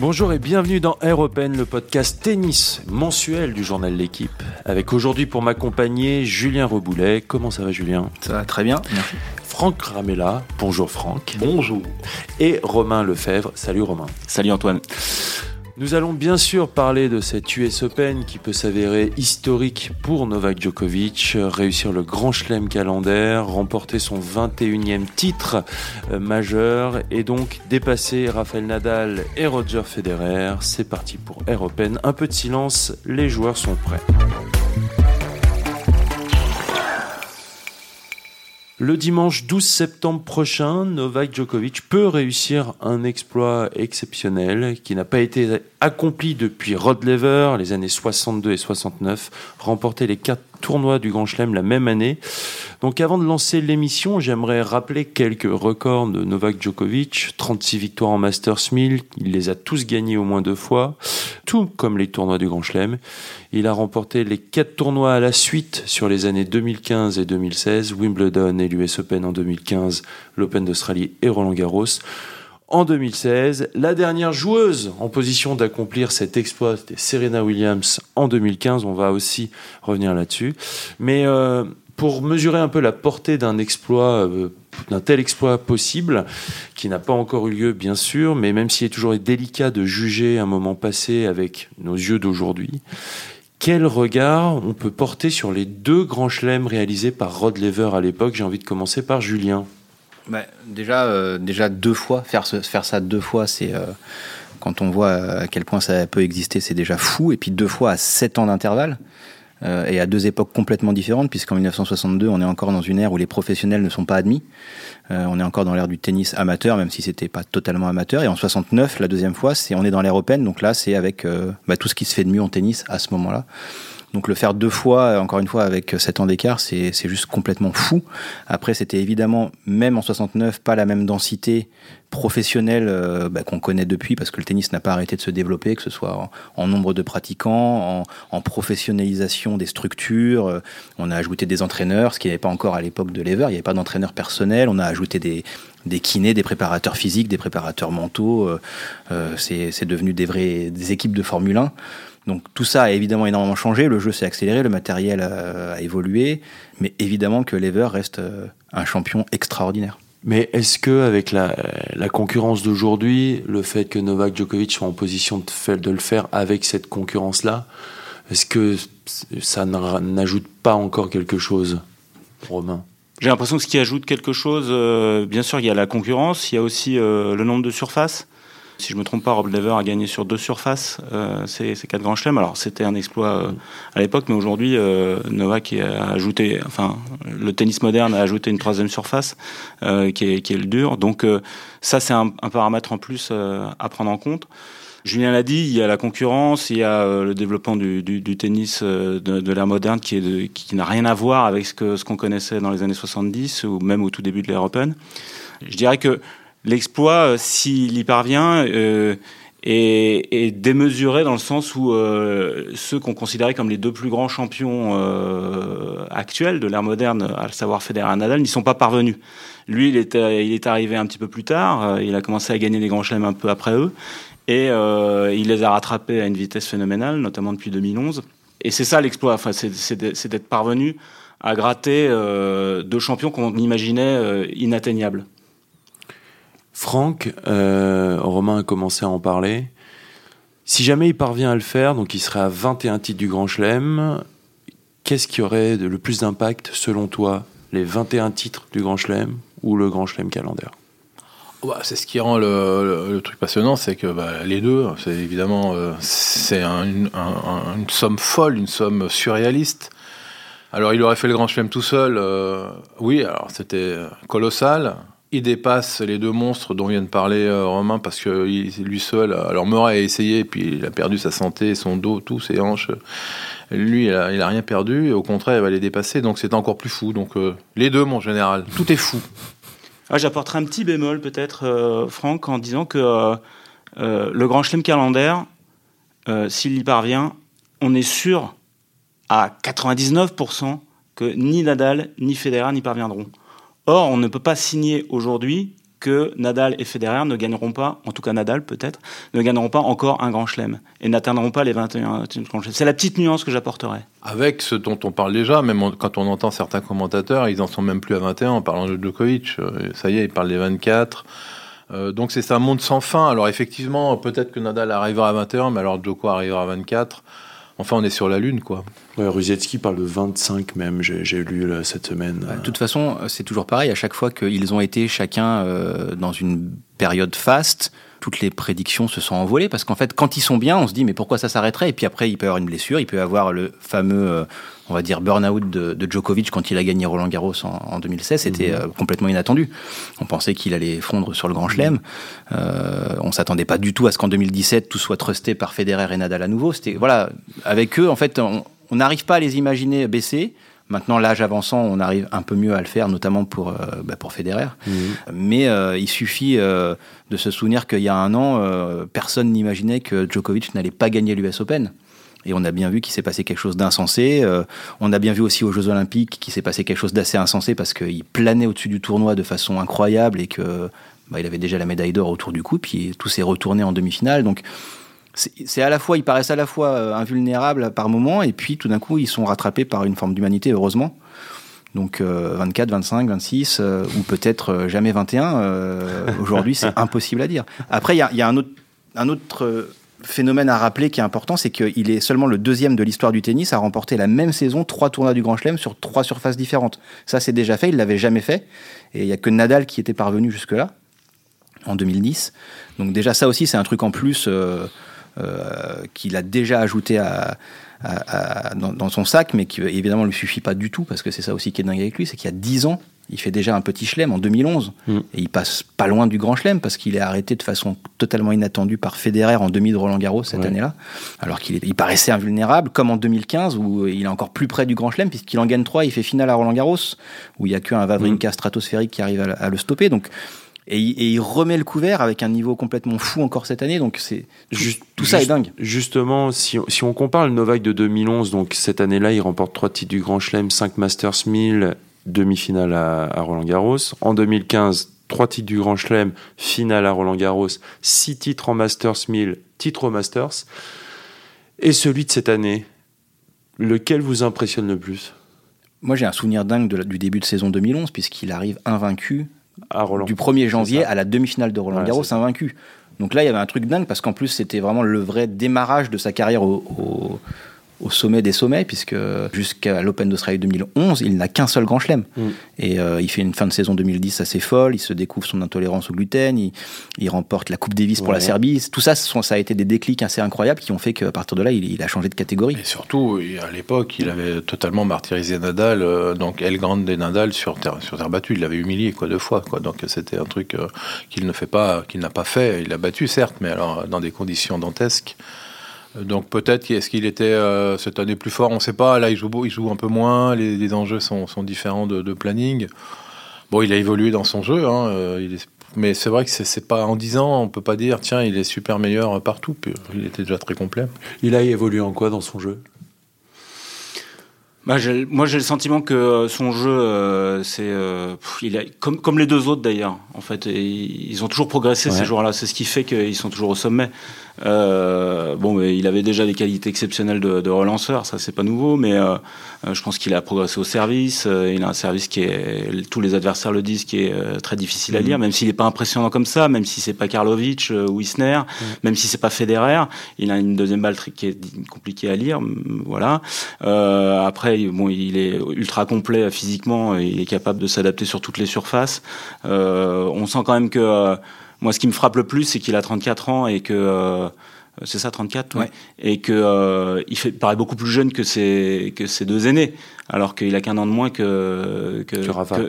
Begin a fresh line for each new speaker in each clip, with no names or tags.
Bonjour et bienvenue dans Air Open, le podcast tennis mensuel du journal L'équipe. Avec aujourd'hui pour m'accompagner Julien Reboulet. Comment ça va Julien?
Ça va très bien, merci.
Franck Ramella. Bonjour Franck.
Bonjour.
Et Romain Lefebvre. Salut Romain.
Salut Antoine.
Nous allons bien sûr parler de cette US Open qui peut s'avérer historique pour Novak Djokovic, réussir le grand chelem calendaire, remporter son 21e titre euh, majeur et donc dépasser Rafael Nadal et Roger Federer. C'est parti pour Air Open. Un peu de silence, les joueurs sont prêts. Le dimanche 12 septembre prochain, Novak Djokovic peut réussir un exploit exceptionnel qui n'a pas été accompli depuis Rod Lever, les années 62 et 69, remporter les quatre tournois du Grand Chelem la même année. Donc avant de lancer l'émission, j'aimerais rappeler quelques records de Novak Djokovic. 36 victoires en Masters 1000, il les a tous gagnés au moins deux fois, tout comme les tournois du Grand Chelem. Il a remporté les quatre tournois à la suite sur les années 2015 et 2016, Wimbledon et l'US Open en 2015, l'Open d'Australie et Roland Garros en 2016. La dernière joueuse en position d'accomplir cet exploit, c'était Serena Williams en 2015. On va aussi revenir là-dessus. Mais euh, pour mesurer un peu la portée d'un exploit, euh, d'un tel exploit possible, qui n'a pas encore eu lieu, bien sûr, mais même s'il est toujours délicat de juger un moment passé avec nos yeux d'aujourd'hui, quel regard on peut porter sur les deux grands chelems réalisés par Rod Lever à l'époque? J'ai envie de commencer par Julien.
Bah, déjà, euh, déjà deux fois, faire, faire ça deux fois, c'est euh, quand on voit à quel point ça peut exister, c'est déjà fou. Et puis deux fois à sept ans d'intervalle. Euh, et à deux époques complètement différentes, puisqu'en 1962, on est encore dans une ère où les professionnels ne sont pas admis. on est encore dans l'ère du tennis amateur, même si c'était pas totalement amateur. Et en 69, la deuxième fois, c'est on est dans l'ère européenne, donc là, c'est avec bah, tout ce qui se fait de mieux en tennis à ce moment-là. Donc le faire deux fois, encore une fois avec 7 ans d'écart, c'est juste complètement fou. Après, c'était évidemment, même en 69, pas la même densité professionnelle euh, bah, qu'on connaît depuis, parce que le tennis n'a pas arrêté de se développer, que ce soit en, nombre de pratiquants, en, professionnalisation des structures. Euh, on a ajouté des entraîneurs, ce qui n'avait pas encore à l'époque de Lever, il n'y avait pas d'entraîneur personnel. On a ajouté des, des kinés, des préparateurs physiques, des préparateurs mentaux. Euh, c'est devenu des vraies des équipes de Formule 1. Donc tout ça a évidemment énormément changé, le jeu s'est accéléré, le matériel a, évolué, mais évidemment que Lever reste euh, un champion extraordinaire.
Mais est-ce que avec la, concurrence d'aujourd'hui, le fait que Novak Djokovic soit en position de, de le faire avec cette concurrence-là, est-ce que ça n'ajoute pas encore quelque chose, Romain?
J'ai l'impression que ce qui ajoute quelque chose, euh, bien sûr, il y a la concurrence, il y a aussi euh, le nombre de surfaces. Si je me trompe pas, Rob Lever a gagné sur deux surfaces euh, ces, quatre grands chelems. Alors c'était un exploit euh, à l'époque, mais aujourd'hui euh, Novak a ajouté, enfin le tennis moderne a ajouté une troisième surface euh, qui, est, qui est le dur. Donc ça c'est un, un, paramètre en plus à prendre en compte. Julien l'a dit, il y a la concurrence, il y a le développement du, du, du tennis de, de l'ère moderne qui, est qui n'a rien à voir avec ce que ce qu'on connaissait dans les années 70 ou même au tout début de l'ère open. Je dirais que l'exploit, euh, s'il y parvient, euh, est, démesuré dans le sens où euh, ceux qu'on considérait comme les deux plus grands champions actuels de l'ère moderne, à savoir Federer et Nadal, n'y sont pas parvenus. Lui, il est, arrivé un petit peu plus tard, il a commencé à gagner les grands chelems un peu après eux, et il les a rattrapés à une vitesse phénoménale, notamment depuis 2011. Et c'est ça l'exploit, enfin, c'est d'être parvenu à gratter deux champions qu'on imaginait inatteignables.
Franck, euh, Romain a commencé à en parler. Si jamais il parvient à le faire, donc il serait à 21 titres du Grand Chelem, qu'est-ce qui aurait le plus d'impact selon toi Les 21 titres du Grand Chelem ou le Grand Chelem calendaire?
Bah, c'est ce qui rend le, truc passionnant, c'est que bah, les deux, c'est évidemment euh, c'est une somme folle, une somme surréaliste. Alors il aurait fait le Grand Chelem tout seul, euh, oui, alors c'était colossal il dépasse les deux monstres dont vient de parler euh, Romain parce que lui seul, alors Murray a essayé, puis il a perdu sa santé, son dos, tout, ses hanches. Lui, il a, rien perdu, et au contraire, il va les dépasser, donc c'est encore plus fou. Donc euh, les deux, mon général, tout est fou.
Ah, J'apporterai un petit bémol peut-être, euh, Franck, en disant que le Grand Chelem calendaire, s'il y parvient, on est sûr à 99% que ni Nadal ni Federer n'y parviendront. Or, on ne peut pas signer aujourd'hui que Nadal et Federer ne gagneront pas, en tout cas Nadal peut-être, ne gagneront pas encore un grand chelem et n'atteindront pas les 21 grands chelems. C'est la petite nuance que j'apporterais.
Avec ce dont on parle déjà, même quand on entend certains commentateurs, ils en sont même plus à 21 en parlant de Djokovic. Euh, ça y est, ils parlent des 24. Euh, donc c'est un monde sans fin. Alors effectivement, peut-être que Nadal arrivera à 21, mais alors Djoko arrivera à 24. Enfin, on est sur la Lune, quoi.
Ouais, parle de 25 même, j'ai lu cette semaine.
de toute façon, c'est toujours pareil. À chaque fois qu'ils ont été chacun euh, dans une période faste, toutes les prédictions se sont envolées parce qu'en fait, quand ils sont bien, on se dit mais pourquoi ça s'arrêterait? Et puis après, il peut y avoir une blessure, il peut y avoir le fameux, euh, on va dire, burn-out de, Djokovic quand il a gagné Roland Garros en, 2016. C'était mhm. euh, complètement inattendu. On pensait qu'il allait fondre sur le Grand Chelem. Euh, on s'attendait pas du tout à ce qu'en 2017 tout soit trusté par Federer et Nadal à nouveau. C'était voilà, avec eux, en fait, on n'arrive pas à les imaginer baisser. Maintenant, l'âge avançant, on arrive un peu mieux à le faire, notamment pour, euh, bah, pour Federer. Mhm. Mais euh, il suffit euh, de se souvenir qu'il y a un an, personne n'imaginait que Djokovic n'allait pas gagner l'US Open. Et on a bien vu qu'il s'est passé quelque chose d'insensé. on a bien vu aussi aux Jeux Olympiques qu'il s'est passé quelque chose d'assez insensé parce qu'il planait au-dessus du tournoi de façon incroyable et que bah, il avait déjà la médaille d'or autour du cou, puis tout s'est retourné en demi-finale. Donc c'est à la fois, ils paraissent à la fois euh, invulnérables par moment, et puis tout d'un coup, ils sont rattrapés par une forme d'humanité, heureusement. Donc 24, 25, 26, ou peut-être euh, jamais 21. Euh, aujourd'hui, c'est impossible à dire. Après, il y a, un autre, un autre phénomène à rappeler qui est important, c'est qu'il est seulement le deuxième de l'histoire du tennis à remporter la même saison trois tournois du Grand Chelem sur trois surfaces différentes. Ça, c'est déjà fait, il l'avait jamais fait. Et il n'y a que Nadal qui était parvenu jusque-là, en 2010. Donc déjà, ça aussi, c'est un truc en plus euh, qu'il a déjà ajouté à, dans, son sac, mais qui évidemment ne lui suffit pas du tout, parce que c'est ça aussi qui est dingue avec lui, c'est qu'il y a 10 ans, il fait déjà un petit chelem en 2011, mm. et il passe pas loin du grand chelem, parce qu'il est arrêté de façon totalement inattendue par Federer en demi de Roland Garros cette année-là, alors qu'il il paraissait invulnérable, comme en 2015, où il est encore plus près du grand chelem, puisqu'il en gagne 3, il fait finale à Roland Garros, où il n'y a qu'un Vavrinka stratosphérique qui arrive à, à le stopper, donc et, il remet le couvert avec un niveau complètement fou encore cette année. Donc c'est tout, ça est dingue.
Justement, si, si, on compare le Novak de 2011, donc cette année-là, il remporte trois titres du Grand Chelem, 5 Masters 1000, demi-finale à, Roland Garros. En 2015, trois titres du Grand Chelem, finale à Roland Garros, six titres en Masters 1000, titre au Masters. Et celui de cette année, lequel vous impressionne le plus?
Moi, j'ai un souvenir dingue du début de saison 2011, puisqu'il arrive invaincu du 1er janvier à la demi-finale de Roland Garros invaincu. Donc là, il y avait un truc dingue parce qu'en plus, c'était vraiment le vrai démarrage de sa carrière au, au sommet des sommets, puisque jusqu'à l'Open d'Australie 2011, il n'a qu'un seul grand chelem. Mm. Et euh, il fait une fin de saison 2010 assez folle, il se découvre son intolérance au gluten, il, remporte la Coupe Davis pour la Serbie. Tout ça, ça a été des déclics assez incroyables qui ont fait qu'à partir de là, il, a changé de catégorie.
Et surtout, à l'époque, il avait totalement martyrisé Nadal, euh, donc El Grande des Nadal sur terre, sur terre battue. Il l'avait humilié quoi, deux fois. Quoi. Donc c'était un truc euh, qu'il ne fait pas, qu'il n'a pas fait. Il l'a battu, certes, mais alors dans des conditions dantesques. Donc peut-être est-ce qu'il était euh, cette année plus fort, on ne sait pas. Là, il joue, un peu moins, les, enjeux sont, différents de, planning. Bon, il a évolué dans son jeu, hein, euh, mais c'est vrai que c'est pas en 10 ans, on peut pas dire tiens, il est super meilleur partout. Il était déjà très complet.
Il a évolué en quoi dans son jeu?
Bah, moi, j'ai le sentiment que euh, son jeu, c'est, il a, comme, comme les deux autres d'ailleurs. En fait, ils ont toujours progressé ces joueurs-là. C'est ce qui fait qu'ils sont toujours au sommet. Euh, bon, mais il avait déjà des qualités exceptionnelles de, de relanceur, ça c'est pas nouveau, mais euh, je pense qu'il a progressé au service. Euh, il a un service qui est, tous les adversaires le disent, qui est euh, très difficile à mhm. lire, même s'il n'est pas impressionnant comme ça, même si c'est pas Karlovic ou Isner, mhm. même si c'est pas Federer, il a une deuxième balle qui est compliquée à lire, voilà. après, bon, il est ultra complet physiquement, il est capable de s'adapter sur toutes les surfaces. on sent quand même que moi, ce qui me frappe le plus, c'est qu'il a 34 ans et que euh, c'est ça 34 ouais. et que euh, il fait paraît beaucoup plus jeune que ses que ses deux aînés alors qu'il a qu'un an de moins que que,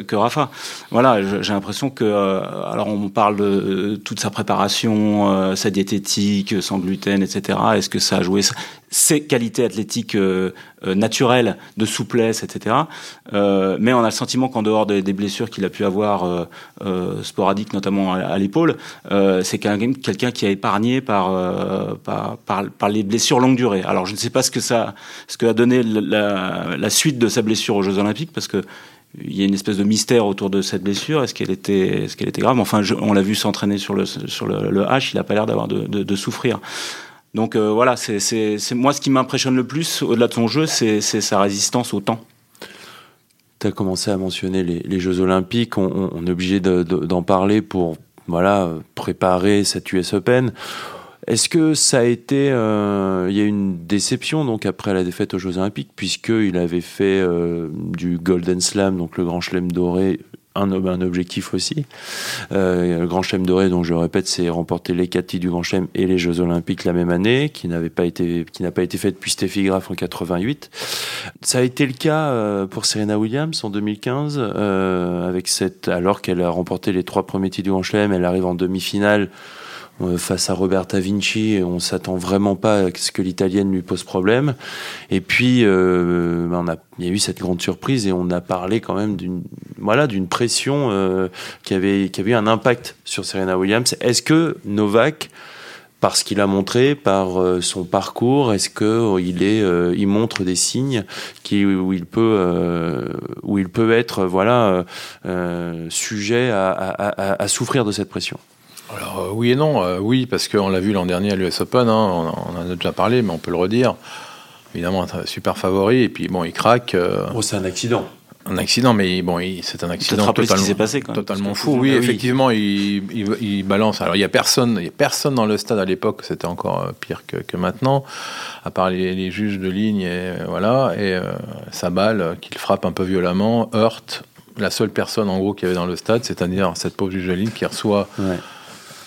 que, Rafa. Voilà, j'ai l'impression que euh, alors on parle de toute sa préparation, sa diététique, sans gluten, etc. Est-ce que ça a joué ses qualités athlétiques euh, euh, naturelles, de souplesse, etc. Euh, mais on a le sentiment qu'en dehors des, blessures qu'il a pu avoir sporadiques, notamment à, l'épaule, c'est quelqu'un qui a épargné par, par, par, les blessures longue durée. Alors je ne sais pas ce que ça, ce que a donné la, la suite de sa blessure aux Jeux Olympiques, parce que il y a une espèce de mystère autour de cette blessure. Est-ce qu'elle était, est-ce était grave? Enfin, on l'a vu s'entraîner sur le sur le, H. Il a pas l'air d'avoir de, souffrir. Donc euh, voilà, c'est, moi ce qui m'impressionne le plus au-delà de son jeu, c'est, sa résistance au temps.
Tu as commencé à mentionner les, les Jeux Olympiques. On, on est obligé d'en parler pour voilà préparer cette US Open. Est-ce que ça a été, euh, il y a une déception donc après la défaite aux Jeux Olympiques puisqu'il avait fait euh, du Golden Slam, donc le Grand Chelem doré, un, un objectif aussi. Euh, le Grand Chelem doré, donc je répète, c'est remporter les quatre titres du Grand Chelem et les Jeux Olympiques la même année, qui n'avait pas été, n'a pas été fait depuis Steffi Graf en 88. Ça a été le cas pour Serena Williams en 2015, avec cette, alors qu'elle a remporté les trois premiers titres du Grand Chelem, elle arrive en demi-finale face à Roberta Vinci, on s'attend vraiment pas à ce que l'italienne lui pose problème. Et puis, euh, ben, il y a eu cette grande surprise et on a parlé quand même d'une, voilà, pression euh, qui avait, qui avait eu un impact sur Serena Williams. Est-ce que Novak, parce qu'il a montré, par euh, son parcours, est-ce que il est, il montre des signes où il peut, où il peut être, voilà, sujet à souffrir de cette pression?
Alors euh, oui et non. Euh, oui, parce qu'on l'a vu l'an dernier à l'US Open, hein, on, en a déjà parlé, mais on peut le redire. Évidemment, un super favori, et puis bon, il craque.
Euh, oh, c'est un accident.
Un accident, mais bon, c'est un accident totalement,
passé,
totalement fou. Oui, effectivement, il, balance. Alors, il n'y a personne, il y a personne dans le stade à l'époque. C'était encore pire que, maintenant, à part les, juges de ligne et voilà. Et sa balle, qu'il frappe un peu violemment, heurte la seule personne en gros qui avait dans le stade, c'est-à-dire cette pauvre juge de ligne qui reçoit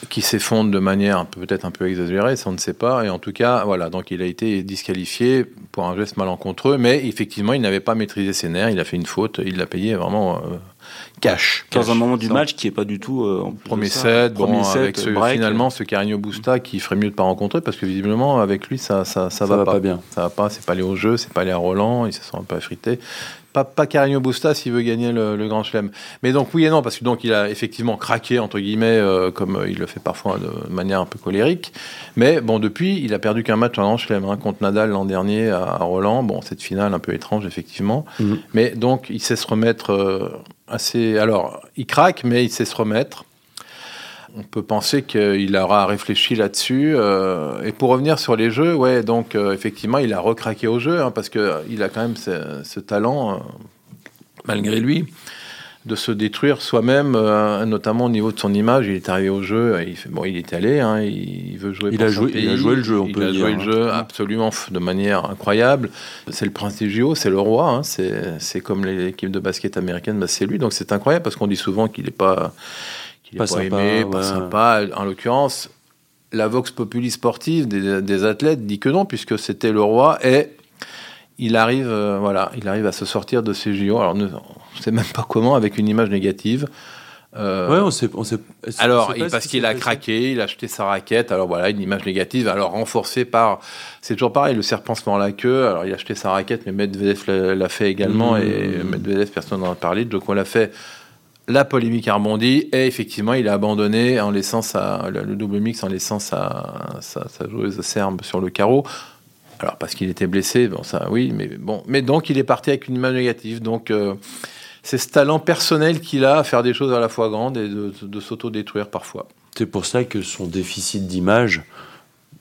qui s'effondre de manière peut-être un peu exagérée, ça on ne sait pas. Et en tout cas, voilà, donc il a été disqualifié pour un geste malencontreux, mais effectivement, il n'avait pas maîtrisé ses nerfs, il a fait une faute, il l'a payé vraiment euh, cash.
Dans un moment du match qui n'est pas du tout. Euh,
premier set, bon, avec ce, finalement ce Carigno Busta qui ferait mieux de ne pas rencontrer parce que visiblement, avec lui, ça, ça, ça, va, pas.
bien.
Ça va pas, c'est pas aller au jeu, c'est pas aller à Roland, il se sent un peu affrité pas, pas Carigno Busta s'il veut gagner le, Grand Chelem. Mais donc oui et non, parce que donc il a effectivement craqué entre guillemets, euh, comme euh, il le fait parfois de manière un peu colérique. Mais bon, depuis, il a perdu qu'un match en Grand Chelem hein, contre Nadal l'an dernier à, Roland. Bon, cette finale un peu étrange effectivement. Mhm. Mais donc il sait se remettre euh, assez. Alors, il craque, mais il sait se remettre on peut penser qu'il aura réfléchi là-dessus. Euh, et pour revenir sur les jeux, ouais, donc euh, effectivement, il a recraqué au jeu, hein, parce qu'il a quand même ce, talent, euh, malgré lui, de se détruire soi-même, notamment au niveau de son image. Il est arrivé au jeu, il fait, bon, il est allé, hein, il veut jouer
il a joué, Il a joué le jeu, on peut
dire. Il a joué le jeu absolument de manière incroyable. C'est le prince des JO, c'est le roi, hein, c'est comme l'équipe de basket américaine, bah, c'est lui. Donc c'est incroyable, parce qu'on dit souvent qu'il n'est pas pas, sympa, pas sympa. En l'occurrence, la vox populi sportive des, athlètes dit que non, puisque c'était le roi et il arrive, euh, voilà, il arrive à se sortir de ces JO. Alors, on ne sait même pas comment, avec une image négative.
Euh, ouais, on sait, on sait,
alors, parce qu'il a craqué, il a acheté sa raquette. Alors voilà, une image négative. Alors renforcée par, c'est toujours pareil, le serpent se mord la queue. Alors il a acheté sa raquette, mais Medvedev l'a fait également mmh. et Medvedev, personne n'en a parlé. Donc on l'a fait la polémique a rebondi et effectivement il a abandonné en laissant sa, le double mix en laissant sa, sa, joueuse serbe sur le carreau. Alors parce qu'il était blessé, bon ça oui, mais bon, mais donc il est parti avec une image négative. Donc euh, c'est ce talent personnel qu'il a à faire des choses à la fois grandes et de, de s'auto-détruire parfois.
C'est pour ça que son déficit d'image,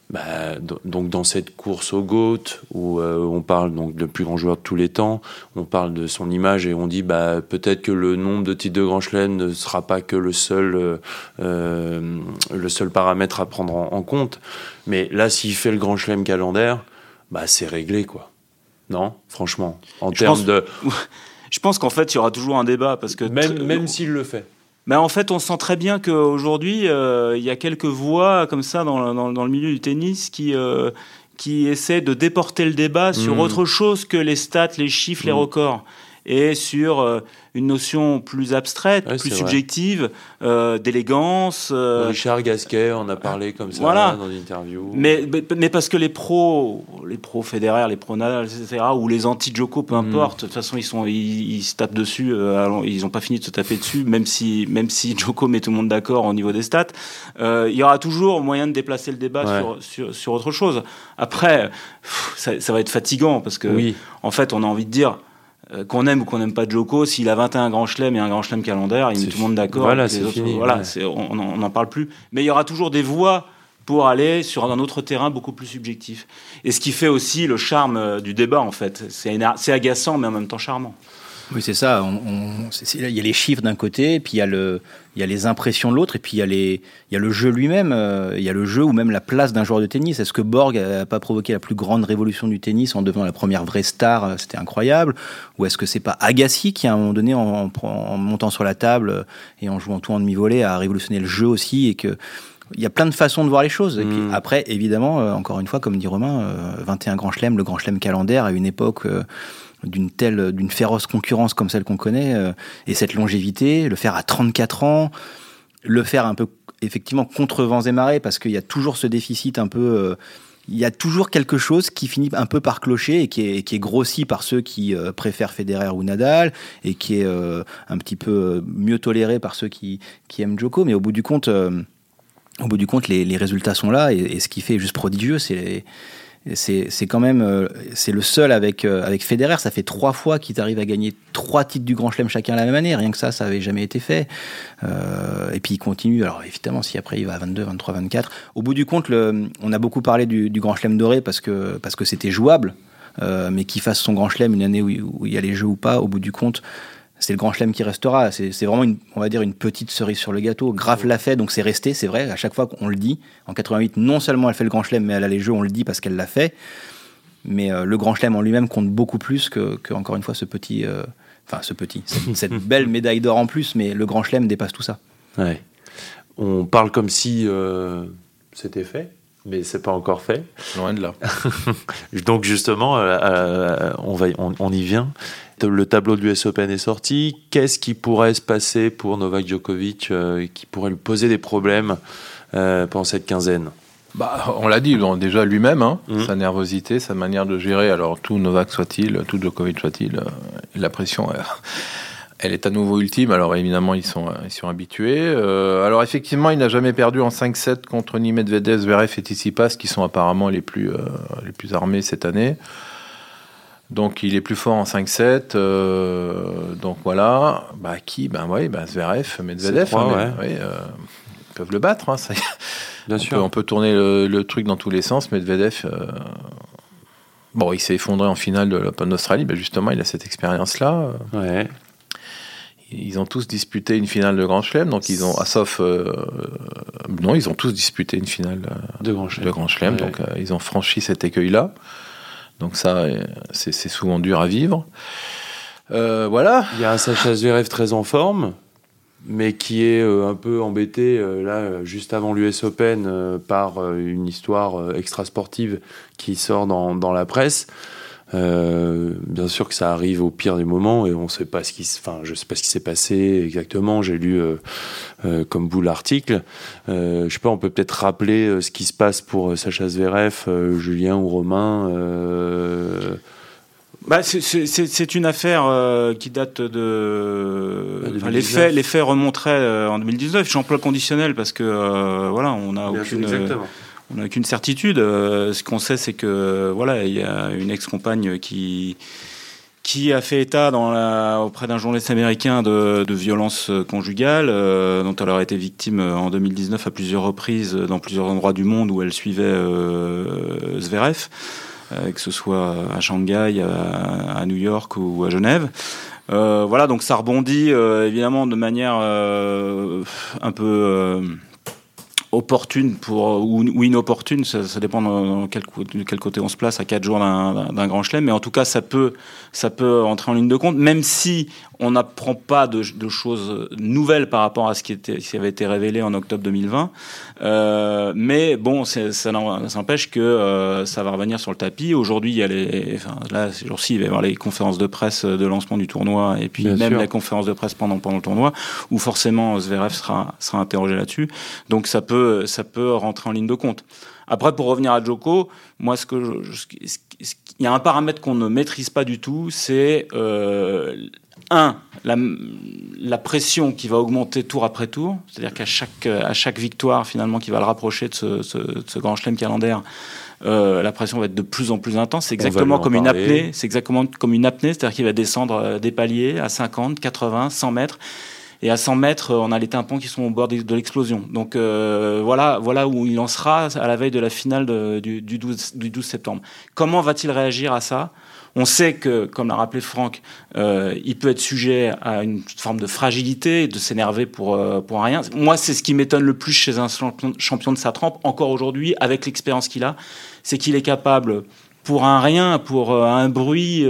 bah, donc dans cette course au GOAT où euh, on parle donc de plus grand joueur de tous les temps, on parle de son image et on dit bah peut-être que le nombre de titres de Grand Chelem ne sera pas que le seul euh, euh, le seul paramètre à prendre en, compte. Mais là, s'il fait le Grand Chelem calendaire, bah c'est réglé quoi. Non, franchement, en termes de.
Je pense qu'en fait, il y aura toujours un débat parce que
même même s'il le fait.
Mais en fait, on sent très bien qu'aujourd'hui, euh, il y a quelques voix comme ça dans, dans, le milieu du tennis qui, euh, qui essaient de déporter le débat sur mmh. autre chose que les stats, les chiffres, les mmh. records et sur euh, une notion plus abstraite, plus subjective, euh, d'élégance.
Euh, Richard Gasquet en a parlé comme ça dans l'interview.
Mais, mais, parce que les pros, les pros fédéraires, les pros Nadal, etc., ou les anti-Joko, peu hmm. importe, de toute façon, ils, sont, ils, se tapent dessus, ils n'ont pas fini de se taper dessus, même si, même si Joko met tout le monde d'accord au niveau des stats. il y aura toujours moyen de déplacer le débat sur, sur, sur, autre chose. Après, ça, ça, va être fatigant parce que,
oui.
en fait, on a envie de dire euh, qu'on aime ou qu'on n'aime pas Joko, s'il a 21 grands chelems et un grand chelem calendaire, il met tout le monde d'accord.
Voilà, c'est fini.
Voilà, on n'en parle plus. Mais il y aura toujours des voix pour aller sur un autre terrain beaucoup plus subjectif. Et ce qui fait aussi le charme euh, du débat, en fait. C'est agaçant, mais en même temps charmant.
Oui, c'est ça. il y a les chiffres d'un côté, puis il y, a le, il y a les impressions de l'autre, et puis il y, a les, il y a le jeu lui-même. Euh, il y a le jeu ou même la place d'un joueur de tennis. Est-ce que Borg n'a pas provoqué la plus grande révolution du tennis en devenant la première vraie star euh, C'était incroyable. Ou est-ce que c'est pas Agassi qui, à un moment donné, en, en, montant sur la table et en jouant tout en demi-volée, a révolutionné le jeu aussi et que il y a plein de façons de voir les choses. Et puis mm. après, évidemment, euh, encore une fois, comme dit Romain, 21 Grand Chelem, le Grand Chelem calendaire à une époque d'une telle, d'une féroce concurrence comme celle qu'on connaît, euh, et cette longévité, le faire à 34 ans, le faire un peu effectivement contre vents et marées, parce qu'il y a toujours ce déficit un peu. Euh, il y a toujours quelque chose qui finit un peu par clocher et qui est, qui est grossi par ceux qui euh, préfèrent Federer ou Nadal et qui est un petit peu mieux toléré par ceux qui, qui aiment Joko. Mais au bout du compte, au bout du compte, les, résultats sont là et, ce qui fait juste prodigieux, c'est c'est quand même euh, c'est le seul avec euh, avec Federer. Ça fait trois fois qu'il arrive à gagner trois titres du Grand Chelem chacun la même année. Rien que ça ça avait jamais été fait. Euh, et puis il continue. Alors évidemment si après il va à 22 23 24 au bout du compte on a beaucoup parlé du, Grand Chelem doré parce que parce que c'était jouable. Mais qu'il fasse son Grand Chelem une année où, il y a les jeux ou pas au bout du compte c'est le grand chelem qui restera. C'est vraiment, une, on va dire, une petite cerise sur le gâteau. Graf l'a fait, donc c'est resté, c'est vrai. À chaque fois qu'on le dit, en 88, non seulement elle fait le grand chelem, mais elle a les jeux, on le dit parce qu'elle l'a fait. Mais euh, le grand chelem en lui-même compte beaucoup plus que, encore une fois, ce petit, euh, enfin ce petit, cette, belle médaille d'or en plus. Mais le grand chelem dépasse tout ça.
Ouais. On parle comme si euh, c'était fait mais c'est pas encore fait.
Loin de là.
Donc justement, on, va, on, y vient. Le tableau de l'US Open est sorti. Qu'est-ce qui pourrait se passer pour Novak Djokovic euh, qui pourrait lui poser des problèmes euh, pendant cette quinzaine?
Bah, on l'a dit déjà lui-même, hein, mmh. sa nervosité, sa manière de gérer. Alors tout Novak soit-il, tout Djokovic soit-il, euh, la pression, elle est à nouveau ultime. Alors évidemment, ils sont, ils sont habitués. alors effectivement, il n'a jamais perdu en 5-7 contre ni Medvedev, Zverev et Tsitsipas, qui sont apparemment les plus, les plus armés cette année. Donc il est plus fort en 5-7. Euh, donc voilà. Bah qui? Ben oui, ben Zverev, Medvedev. Hein, euh, ils peuvent le battre. Hein, ça, Bien on sûr. Peut, on peut tourner le, truc dans tous les sens. Medvedev. Euh, bon, il s'est effondré en finale de l'Open d'Australie. Ben justement, il a cette expérience-là.
Ouais.
Ils ont tous disputé une finale de Grand Chelem, donc ils ont, à sauf, non, ils ont tous disputé une finale
de Grand Chelem,
de Grand Chelem donc ils ont franchi cet écueil-là. Donc ça, c'est souvent dur à vivre. Euh, voilà.
Il y a un Sacha Zverev très en forme, mais qui est euh, un peu embêté euh, là juste avant l'US Open par une histoire extra-sportive qui sort dans, dans la presse. Euh, bien sûr que ça arrive au pire des moments et on sait pas ce qui, enfin, je sais pas ce qui s'est passé exactement. J'ai lu euh, euh, comme vous l'article. je sais pas, on peut peut-être rappeler ce qui se passe pour Sacha Zverev, Julien ou Romain.
Bah, c'est une affaire qui date de. Enfin, les, faits, les faits remonteraient en 2019. J'emploie conditionnel parce que voilà, on a aucune. Exactement on n'a qu'une certitude. Euh, ce qu'on sait, c'est que voilà, il y a une ex-compagne qui qui a fait état dans la, auprès d'un journaliste américain de, de violences conjugales, euh, dont elle aurait été victime en 2019 à plusieurs reprises dans plusieurs endroits du monde où elle suivait euh, Zverev, euh, que ce soit à Shanghai, à, à, New York ou à Genève. voilà, donc ça rebondit évidemment de manière un peu opportune ou, inopportune, ça, dépend de quel, côté on se place à quatre jours d'un grand chelem, mais en tout cas ça peut entrer en ligne de compte, même si on n'apprend pas de, de, choses nouvelles par rapport à ce qui, était, ce qui avait été révélé en octobre 2020. Euh, mais bon, ça, n'empêche que euh, ça va revenir sur le tapis. Aujourd'hui, il y a les, enfin, là, ces jours-ci, il va y avoir les conférences de presse de lancement du tournoi et puis même les conférences de presse pendant, pendant le tournoi où forcément Zverev sera, sera interrogé là-dessus. Donc ça peut, ça peut rentrer en ligne de compte. Après, pour revenir à Joko, moi, ce que je, il y a un paramètre qu'on ne maîtrise pas du tout, c'est euh, un, la, pression qui va augmenter tour après tour, c'est-à-dire qu'à chaque, à chaque victoire finalement qui va le rapprocher de ce, grand chelem calendaire, euh, la pression va être de plus en plus intense. C'est exactement comme une apnée. C'est exactement comme une apnée, c'est-à-dire qu'il va descendre euh, des paliers à 50, 80, 100 mètres. Et à 100 mètres, on a les tympans qui sont au bord de l'explosion. Donc euh, voilà, voilà où il en sera à la veille de la finale du, du, 12, du 12 septembre. Comment va-t-il réagir à ça? On sait que, comme l'a rappelé Franck, euh, il peut être sujet à une forme de fragilité, de s'énerver pour, euh, rien. Moi, c'est ce qui m'étonne le plus chez un champion de sa trempe, encore aujourd'hui, avec l'expérience qu'il a, c'est qu'il est capable pour un rien, pour euh, un bruit,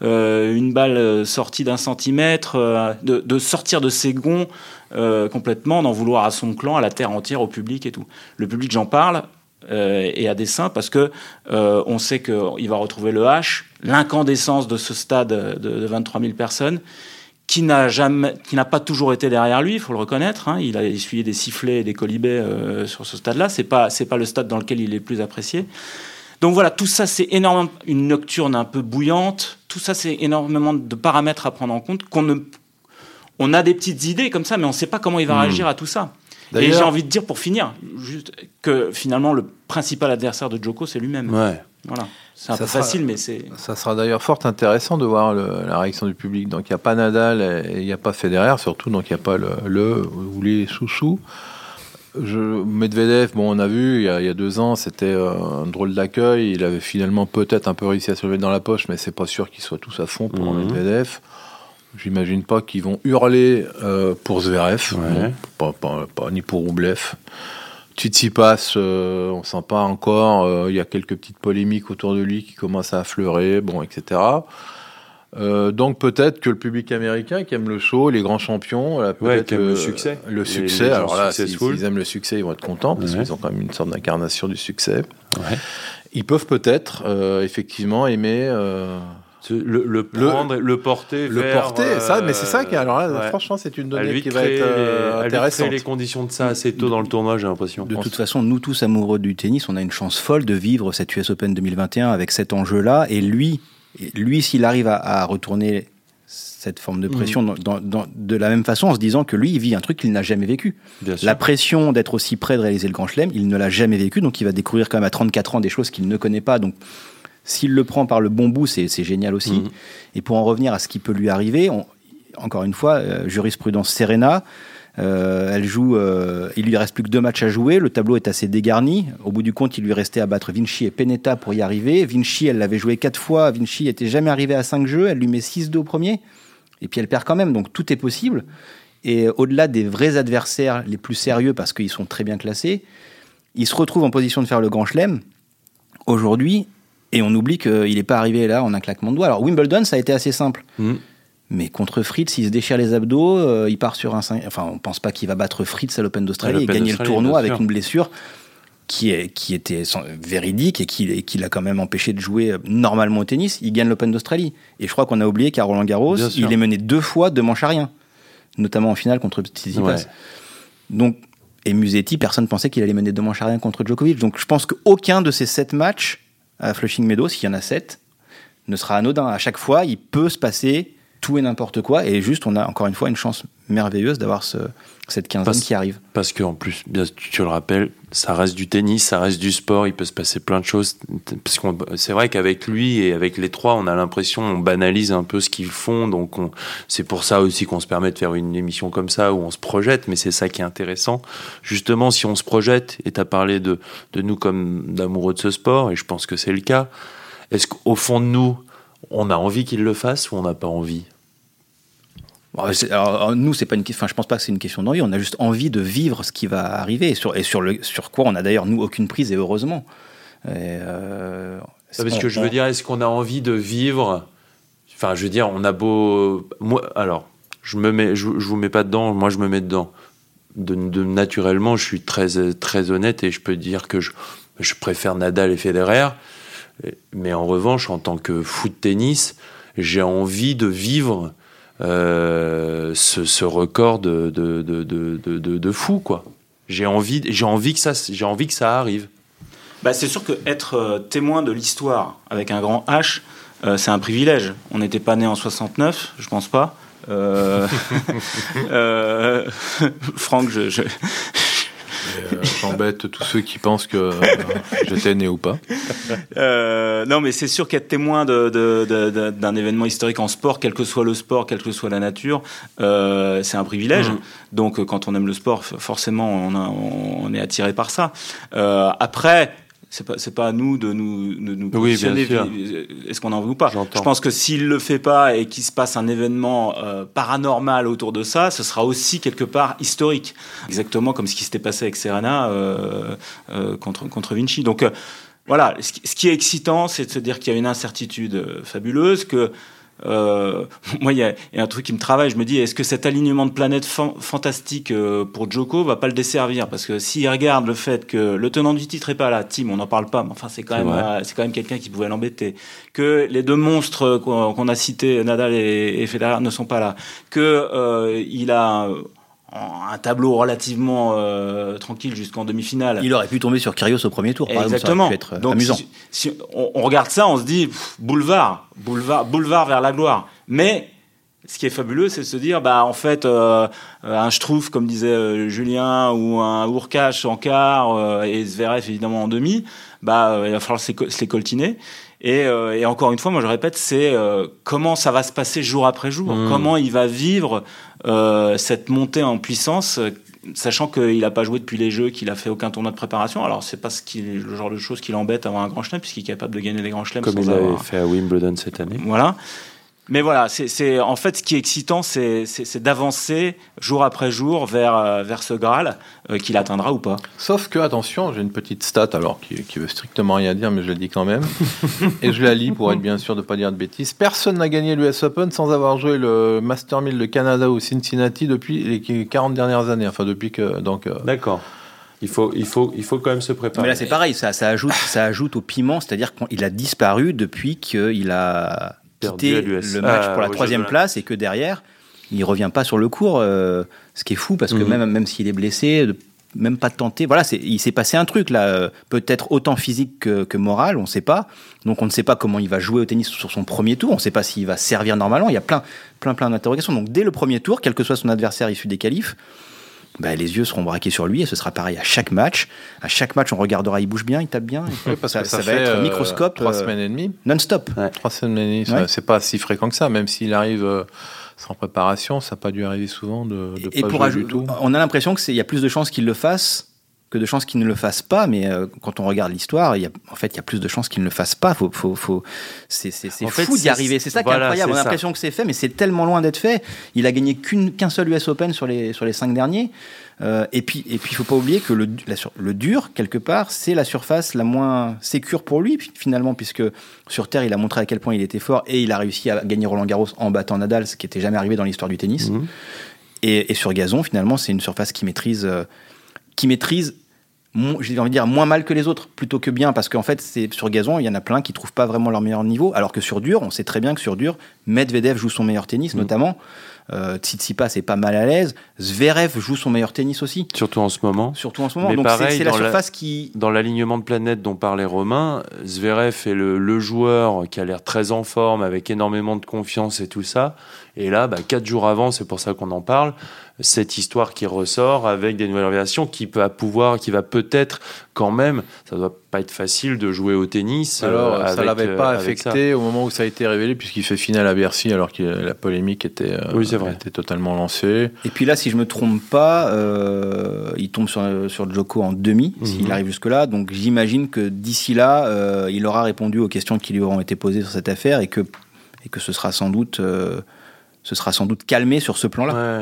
une balle sortie d'un centimètre, de, de, sortir de ses gonds complètement, d'en vouloir à son clan, à la terre entière, au public et tout. Le public, j'en parle, euh, et à dessein parce que euh, on sait qu'il va retrouver le H, l'incandescence de ce stade de, 23 000 personnes qui n'a jamais, qui n'a pas toujours été derrière lui, il faut le reconnaître. Hein. il a essuyé des sifflets et des colibets euh, sur ce stade-là. C'est pas, c'est pas le stade dans lequel il est le plus apprécié. Donc voilà, tout ça, c'est énormément une nocturne un peu bouillante. Tout ça, c'est énormément de paramètres à prendre en compte. Qu'on ne, on a des petites idées comme ça, mais on ne sait pas comment il va mmh. réagir à tout ça. Et j'ai envie de dire pour finir, juste que finalement le principal adversaire de Joko c'est lui-même.
Ouais.
Voilà. C'est un peu facile, mais c'est.
Ça sera d'ailleurs fort intéressant de voir la réaction du public. Donc il n'y a pas Nadal et il n'y a pas Federer, surtout, donc il n'y a pas le, ou les sous-sous. Je, Medvedev, bon, on a vu il y a, deux ans, c'était euh, un drôle d'accueil. Il avait finalement peut-être un peu réussi à se lever dans la poche, mais c'est pas sûr qu'il soit tous à fond pour mhm. Medvedev. J'imagine pas qu'ils vont hurler euh, pour Zverev, pas, ni pour Roublev. Tsitsipas, euh, on sent pas encore. Euh, il y a quelques petites polémiques autour de lui qui commencent à affleurer, bon, etc. Euh, donc peut-être que le public américain qui aime le show, les grands champions,
peut-être le succès.
Le succès. alors là, s'ils aiment le succès, ils vont être contents parce qu'ils ont quand même une sorte d'incarnation du succès. Ils peuvent peut-être effectivement aimer
le, prendre, le, porter,
le porter, ça, mais c'est ça qui, alors là, franchement, c'est une donnée qui va être euh, intéressante.
les conditions de ça assez tôt dans le tournoi, j'ai l'impression.
De toute façon, nous tous amoureux du tennis, on a une chance folle de vivre cette US Open 2021 avec cet enjeu-là, et lui, lui, s'il arrive à, retourner cette forme de pression mhm. de la même façon en se disant que lui, il vit un truc qu'il n'a jamais vécu. La pression d'être aussi près de réaliser le Grand Chelem, il ne l'a jamais vécu, donc il va découvrir quand même à 34 ans des choses qu'il ne connaît pas. Donc s'il le prend par le bon bout, c'est génial aussi. Mhm. Et pour en revenir à ce qui peut lui arriver, encore une fois, euh, jurisprudence Serena. Euh, elle joue, euh, il lui reste plus que deux matchs à jouer. Le tableau est assez dégarni. Au bout du compte, il lui restait à battre Vinci et Penetta pour y arriver. Vinci, elle l'avait joué quatre fois. Vinci n'était jamais arrivé à cinq jeux. Elle lui met 6-2 au premier. Et puis elle perd quand même. Donc tout est possible. Et au-delà des vrais adversaires les plus sérieux, parce qu'ils sont très bien classés, il se retrouve en position de faire le grand chelem. Aujourd'hui, et on oublie qu'il n'est pas arrivé là en un claquement de doigts. Alors Wimbledon, ça a été assez simple. Mm. Mais contre Fritz, il se déchire les abdos, euh, il part sur un... Enfin, on pense pas qu'il va battre Fritz à l'Open d'Australie et gagner le tournoi avec une blessure qui, est, qui était véridique et qui, qui l'a quand même empêché de jouer euh, normalement au tennis. Il gagne l'Open d'Australie. Et je crois qu'on a oublié qu'à Roland Garros, il est mené deux fois de manche à rien. Notamment en finale contre Tsitsipas. Donc, et Musetti, personne pensait qu'il allait mener deux manches à rien contre Djokovic. Donc je pense qu'aucun de ces sept matchs à Flushing Meadows, s'il y en a sept, ne sera anodin. À chaque fois, il peut se passer tout et n'importe quoi. Et juste, on a encore une fois une chance merveilleuse d'avoir ce, cette quinzaine qui arrive.
Parce qu'en plus, bien, tu le rappelles, ça reste du tennis, ça reste du sport, il peut se passer plein de choses. Parce que c'est vrai qu'avec lui et avec les trois, on a l'impression, on banalise un peu ce qu'ils font. Donc c'est pour ça aussi qu'on se permet de faire une émission comme ça où on se projette, mais c'est ça qui est intéressant. Justement, si on se projette, et tu as parlé de, de nous comme d'amoureux de ce sport, et je pense que c'est le cas, est-ce qu'au fond de nous, on a envie qu'il le fasse ou on n'a pas envie?
Alors, nous, c'est pas une enfin, je pense pas que c'est une question d'envie. On a juste envie de vivre ce qui va arriver et sur, et sur, le, sur quoi on a d'ailleurs nous aucune prise et heureusement.
Euh, parce que je veux dire, est-ce qu'on a envie de vivre? Enfin, je veux dire, on a beau. Moi, alors, je me mets, je, vous mets pas dedans. Moi, je me mets dedans. De, naturellement, je suis très très honnête et je peux dire que je, je préfère Nadal et Federer. Mais en revanche, en tant que foot tennis, j'ai envie de vivre euh, ce, record de, fou, quoi. J'ai envie, j'ai envie que ça, j'ai envie que ça arrive.
Bah, c'est sûr que être euh, témoin de l'histoire avec un grand H, euh, c'est un privilège. On n'était pas né en 69, je pense pas. Euh, Franck, je,
Euh, J'embête tous ceux qui pensent que euh, j'étais né ou pas.
Euh, non, mais c'est sûr qu'être témoin d'un événement historique en sport, quel que soit le sport, quelle que soit la nature, euh, c'est un privilège.
Mhm.
Donc, quand on aime le sport, forcément, on, a- on- est attiré par ça. Après. C'est pas, c'est pas à nous de nous, de nous
Oui,
positionner, euh, Est-ce qu'on en veut ou pas? Je pense que s'il le fait pas et qu'il se passe un événement euh, paranormal autour de ça, ce sera aussi quelque part historique. Exactement comme ce qui s'était passé avec Serena euh, euh, contre, contre Vinci. Donc euh, voilà, ce qui, ce qui est excitant, c'est de se dire qu'il y a une incertitude euh, fabuleuse, que euh, moi, il y, y a un truc qui me travaille. Je me dis, est-ce que cet alignement de planètes fan- fantastique euh, pour Joko va pas le desservir? Parce que s'il regarde le fait que le tenant du titre est pas là, Tim, on n'en parle pas, mais enfin, c'est quand même, c'est quand même quelqu'un qui pouvait l'embêter. Que les deux monstres qu'on a cités, Nadal et, et Federer, ne sont pas là. Que euh, il a euh, un tableau relativement euh, tranquille jusqu'en demi-finale.
Il aurait pu tomber sur Kyrgios au premier tour, par
Exactement.
exemple. Ça aurait pu être euh,
Donc,
amusant.
Si, si on, on regarde ça, on se dit pff, boulevard, boulevard, boulevard vers la gloire. Mais ce qui est fabuleux, c'est de se dire, bah en fait, euh, un Schtroumpf, comme disait euh, Julien, ou un Ourkash en quart euh, et Zverev évidemment en demi, bah il va falloir se les coltiner. Et, euh, et encore une fois, moi je répète, c'est euh, comment ça va se passer jour après jour,
Mm.
comment il va vivre euh, cette montée en puissance, euh, sachant qu'il n'a pas joué depuis les Jeux, qu'il a fait aucun tournoi de préparation. Alors c'est pas ce qui, le genre de choses qui l'embête avant un grand chelem, puisqu'il est capable de gagner les grands chelems
Comme il l'avait
avoir-
fait à Wimbledon cette année.
voilà. Mais voilà, c'est- en fait ce qui est excitant, c'est d'avancer jour après jour vers, euh, vers ce Graal euh, qu'il atteindra ou pas.
Sauf que, attention, j'ai une petite stat, alors qui, qui veut strictement rien dire, mais je la dis quand même. et je la lis pour être bien sûr de ne pas dire de bêtises. Personne n'a gagné l'US Open sans avoir joué le Master 1000 de Canada ou Cincinnati depuis les 40 dernières années. Enfin, depuis que. Donc, euh,
D'accord. Il faut, il, faut, il faut quand même se préparer.
Mais là, c'est pareil, ça, ça, ajoute, ça ajoute au piment, c'est-à-dire qu'il a disparu depuis qu'il a
L'US.
le match
Ah,
pour la troisième place et que derrière, il revient pas sur le cours, euh, ce qui est fou parce que
Mhm.
même, même s'il est blessé, même pas de tenter, voilà, il s'est passé un truc là, euh, peut-être autant physique que, que moral, on ne sait pas. Donc on ne sait pas comment il va jouer au tennis sur son premier tour, on ne sait pas s'il va servir normalement. Il y a plein, plein, plein d'interrogations. Donc dès le premier tour, quel que soit son adversaire issu des qualifs, bah, les yeux seront braqués sur lui et ce sera pareil à chaque match. À chaque match, on regardera, il bouge bien, il tape bien.
parce
ça,
que
ça
ça,
va
fait,
être
euh,
microscope
Trois
euh,
semaines et demie.
non-stop.
Trois semaines et demie,
Ouais.
c'est pas si fréquent que ça. Même s'il arrive euh, sans préparation, ça n'a pas dû arriver souvent de, de
Et
pas
pour
jouer
ajouter,
du tout.
on a l'impression que c'est- il y a plus de chances qu'il le fasse que de chances qu'il ne le fasse pas. Mais euh, quand on regarde l'histoire, il y a, en fait, il y a plus de chances qu'il ne le fasse pas. Faut, faut, faut, c'est
fait,
fou d'y arriver. C'est ça qui est incroyable. On a l'impression que c'est fait, mais c'est tellement loin d'être fait. Il a gagné qu'un seul US Open sur les, sur les cinq derniers. Euh, et puis, et puis, il faut pas oublier que le, la le dur, quelque part, c'est la surface la moins sécure pour lui, finalement, puisque sur terre, il a montré à quel point il était fort et il a réussi à gagner Roland Garros en battant Nadal, ce qui était jamais arrivé dans l'histoire du tennis.
Mhm.
Et, et sur gazon, finalement, c'est une surface qui maîtrise, euh, qui maîtrise, j'ai envie de dire, moins mal que les autres, plutôt que bien, parce qu'en fait, c'est sur gazon, il y en a plein qui trouvent pas vraiment leur meilleur niveau, alors que sur dur, on sait très bien que sur dur, Medvedev joue son meilleur tennis,
Mm.
notamment. Euh, Tsitsipas est pas mal à l'aise. Zverev joue son meilleur tennis aussi,
Surtout en ce moment.
surtout en ce moment.
Mais
Donc c'est- la surface qui.
Dans l'alignement de planètes dont parlait Romain, Zverev est le, le joueur qui a l'air très en forme, avec énormément de confiance et tout ça. Et là, bah, quatre jours avant, c'est pour ça qu'on en parle, cette histoire qui ressort avec des nouvelles révélations qui peut pouvoir, qui va peut-être quand même, ça doit pas être facile de jouer au tennis. euh,
Alors, ça
avec,
l'avait
euh,
pas
ça.
affecté au moment où ça a été révélé, puisqu'il fait finale à Bercy, alors que la polémique était, euh,
Oui, c'est vrai.
était totalement lancée.
Et puis là, si je me trompe pas, euh, il tombe sur, sur Joko en demi,
Mhm.
s'il arrive jusque-là. Donc j'imagine que d'ici là, euh, il aura répondu aux questions qui lui auront été posées sur cette affaire et que, et que ce sera sans doute, ce sera sans doute calmé sur ce plan-là.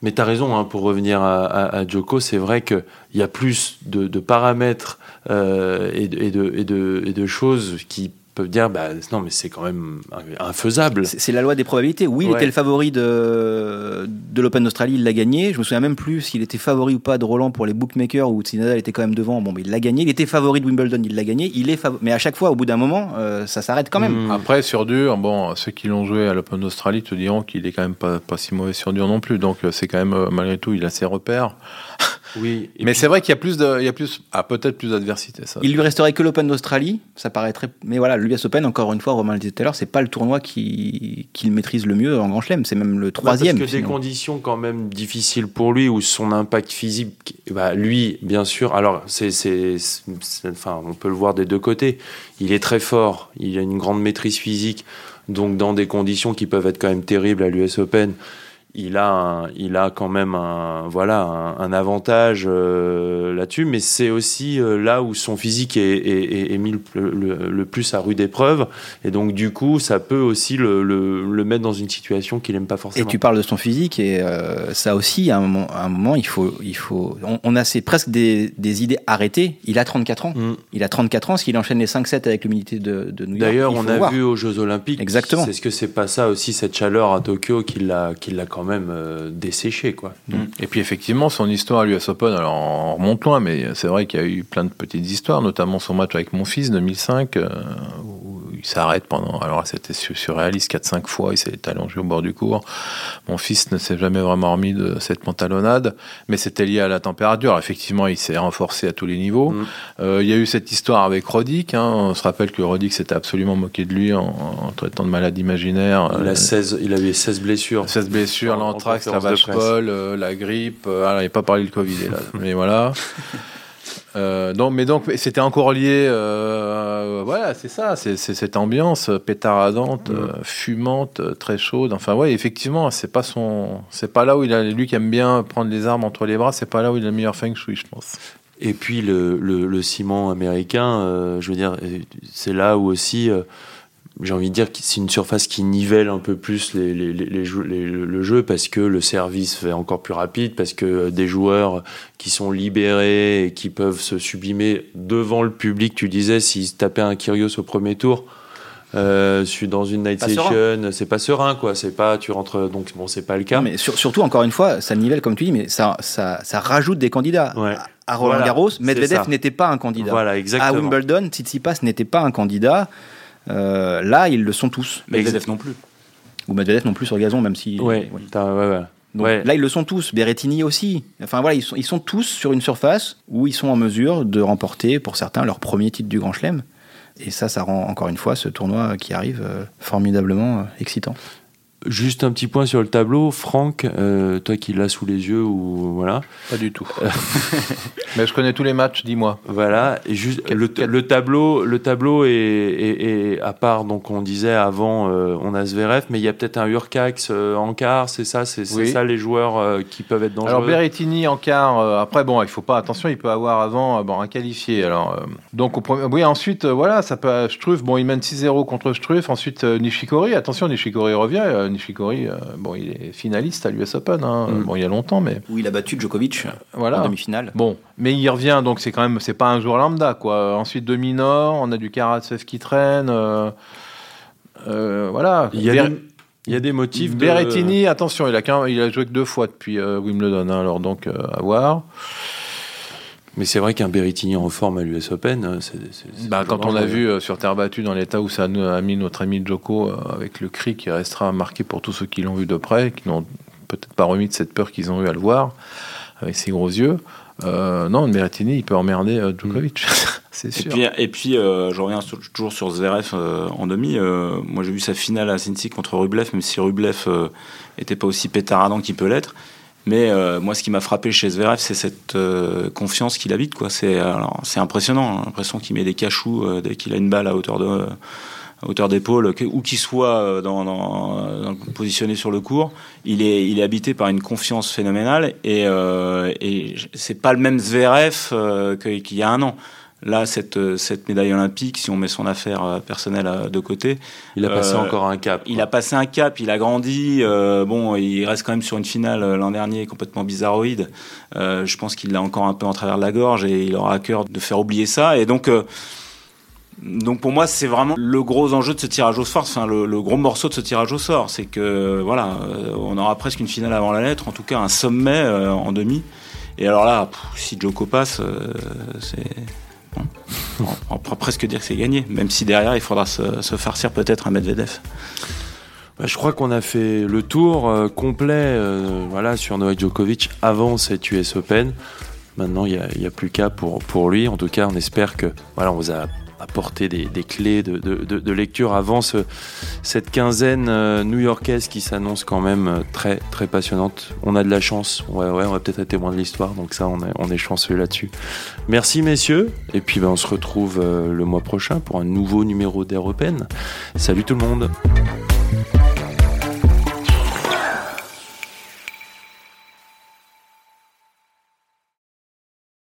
Mais tu as raison, hein, pour revenir à, Joko, c'est vrai qu'il y a plus de, paramètres euh, et de choses qui peuvent dire bah, non, mais c'est quand même infaisable.
C'est la loi des probabilités. Oui, il
Ouais.
était le favori de, de l'Open d'Australie, il l'a gagné. Je me souviens même plus s'il était favori ou pas de Roland pour les bookmakers ou si Nadal était quand même devant. Bon, mais il l'a gagné. Il était favori de Wimbledon, il l'a gagné. Il est fav- Mais à chaque fois, au bout d'un moment, euh, ça s'arrête quand même.
Mm.
Après, sur dur, bon, ceux qui l'ont joué à l'Open d'Australie te diront qu'il est quand même pas, pas si mauvais sur dur non plus. Donc, euh, c'est quand même, euh, malgré tout, il a ses repères.
Oui.
mais c'est vrai qu'il y a plus de, il y a plus, ah, peut-être plus d'adversité, ça.
Il lui resterait que l'Open d'Australie, ça paraîtrait. Mais voilà, l'US Open, encore une fois, Romain le disait tout à l'heure, c'est pas le tournoi qu'il qui maîtrise le mieux en Grand Chelem, c'est même le troisième.
Parce que des conditions quand même difficiles pour lui, où son impact physique, bah, lui, bien sûr, alors c'est, c'est, enfin, on peut le voir des deux côtés. Il est très fort, il a une grande maîtrise physique, donc dans des conditions qui peuvent être quand même terribles à l'US Open il a, il a quand même un, voilà, un, avantage euh, là-dessus, mais c'est aussi euh, là où son physique est, mis le, plus à rude épreuve, et donc du coup, ça peut aussi le, mettre dans une situation qu'il n'aime pas forcément.
Et tu parles de son physique, et euh, ça aussi, à un moment, il faut, il faut, on, a presque des, idées arrêtées. Il a 34 ans. Mm. Il a 34 ans, ce qu'il enchaîne les 5-7 avec l'humidité de, de New York.
D'ailleurs, on a vu aux Jeux Olympiques.
Exactement.
C'est ce que c'est pas ça aussi cette chaleur à Tokyo qui l'a, même euh, desséché. Quoi.
Mm. Et puis effectivement, son histoire à l'US Open, alors on remonte loin, mais c'est vrai qu'il y a eu plein de petites histoires, notamment son match avec mon fils 2005, euh, où il s'arrête pendant. Alors c'était surréaliste, 4-5 fois, il s'est allongé au bord du cours. Mon fils ne s'est jamais vraiment remis de cette pantalonnade, mais c'était lié à la température. effectivement, il s'est renforcé à tous les niveaux. Mm. Euh, il y a eu cette histoire avec Roddick. Hein. On se rappelle que Roddick s'était absolument moqué de lui en, traitant de malade imaginaire.
Il, a 16, il avait 16 blessures.
16 blessures, l'anthrax, la vache folle, euh, la grippe. Euh, alors, il n'a pas parlé du Covid, là. mais voilà. Euh, donc, mais donc, c'était encore lié. voilà, c'est ça, c'est cette ambiance pétaradante, mm. fumante, très chaude. Enfin, ouais, effectivement, c'est pas son, c'est pas là où il a, lui qui aime bien prendre les armes entre les bras, c'est pas là où il a le meilleur feng shui, je pense.
Et puis le, le, ciment américain, je veux dire, c'est là où aussi j'ai envie de dire que c'est une surface qui nivelle un peu plus les, les, les, le jeu parce que le service fait encore plus rapide, parce que des joueurs qui sont libérés et qui peuvent se sublimer devant le public, tu disais, s'ils tapaient un Kyrios au premier tour, euh, suis dans une night session, c'est pas serein quoi, c'est pas tu rentres donc bon c'est pas le cas.
mais surtout encore une fois, ça nivelle comme tu dis, mais ça ça, ça rajoute des candidats. À Roland Garros, Medvedev n'était pas un candidat.
Voilà, exactement.
À Wimbledon, Tsitsipas n'était pas un candidat. Euh, là, ils le sont tous.
Medvedev non plus.
Ou Medvedev non plus sur gazon, même si.
Ouais,
ouais, Là, ils le sont tous. Berrettini aussi. Enfin voilà, ils sont, ils sont tous sur une surface où ils sont en mesure de remporter, pour certains, leur premier titre du Grand Chelem. Et ça, ça rend encore une fois ce tournoi qui arrive euh, formidablement euh, excitant.
Juste un petit point sur le tableau, Franck, euh, toi qui l'as sous les yeux ou voilà.
Pas du tout. Mais je connais tous les matchs, dis-moi.
Voilà, et juste le, tableau, le tableau est, à part donc on disait avant euh, on a Zverev, mais il y a peut-être un Urcax euh, en quart, c'est ça, c'est ça les joueurs qui peuvent être dangereux.
Alors Berrettini en quart, après bon, il faut pas attention, il peut avoir avant bon un qualifié. Alors donc au premier, oui ensuite voilà ça peut Struff, bon il mène 6-0 contre Struff, ensuite Nishikori, attention Nishikori revient Nishikori, euh, bon, il est finaliste à l'US Open, hein. mm. bon, il y a longtemps, mais.
Où il a battu Djokovic voilà. en demi-finale.
Bon, mais il revient, donc c'est quand même, c'est pas un joueur lambda, quoi. Ensuite, demi-nord, on a du Karatsev qui traîne. Euh, euh, voilà.
Il y a des... Il y a des motifs.
Berrettini, attention, il a, il a joué que deux fois depuis Wimbledon, hein, alors donc à voir.
Mais c'est vrai qu'un Berrettini en forme à l'US Open, euh, c'est.
Bah, quand on l'a vu euh, sur terre battue dans l'état où ça a mis notre ami Joko, euh, avec le cri qui restera marqué pour tous ceux qui l'ont vu de près, qui n'ont peut-être pas remis de cette peur qu'ils ont eu à le voir, avec ses gros yeux. non, Berrettini, il peut emmerder Djokovic, mm. c'est sûr.
Et puis, je reviens toujours sur Zverev en demi. moi, j'ai vu sa finale à Cincy contre Rublev, même si Rublev n'était pas aussi pétaradant qu'il peut l'être. Mais euh, moi, ce qui m'a frappé chez Zverev, c'est cette euh, confiance qu'il habite. C'est, impressionnant. Hein. l'impression qu'il met des cachous euh, dès qu'il a une balle à hauteur d'épaule, où qu'il soit positionné sur le cours, il est, il est habité par une confiance phénoménale et, et c'est pas le même Zverev qu'il y a un an. Là, cette, euh, cette médaille olympique, si on met son affaire euh, personnelle euh, de côté,
il a passé encore un cap.
Il a passé un cap, il a grandi. bon, il reste quand même sur une finale l'an dernier complètement bizarroïde. je pense qu'il l'a encore un peu en travers de la gorge et il aura à cœur de faire oublier ça. Et donc, donc pour moi, c'est vraiment le gros enjeu de ce tirage au sort, enfin le, gros morceau de ce tirage au sort, c'est que voilà, on aura presque une finale avant la lettre, en tout cas un sommet en demi. Et alors là, si Joko passe, c'est on, peut presque dire que c'est gagné, même si derrière il faudra se, farcir peut-être un Medvedev.
Bah, je crois qu'on a fait le tour euh, complet euh, voilà, sur Novak Djokovic avant cette US Open. Maintenant, il n'y a, plus qu'à pour, pour lui. En tout cas, on espère que voilà, on vous a apporté des, clés de, lecture avant cette quinzaine euh, new-yorkaise qui s'annonce quand même euh, très très passionnante. On a de la chance. Ouais, ouais, on va peut-être être témoin de l'histoire, donc ça, on est, chanceux là-dessus. Merci messieurs, et puis ben, on se retrouve le mois prochain pour un nouveau numéro d'Europen. Salut tout le monde.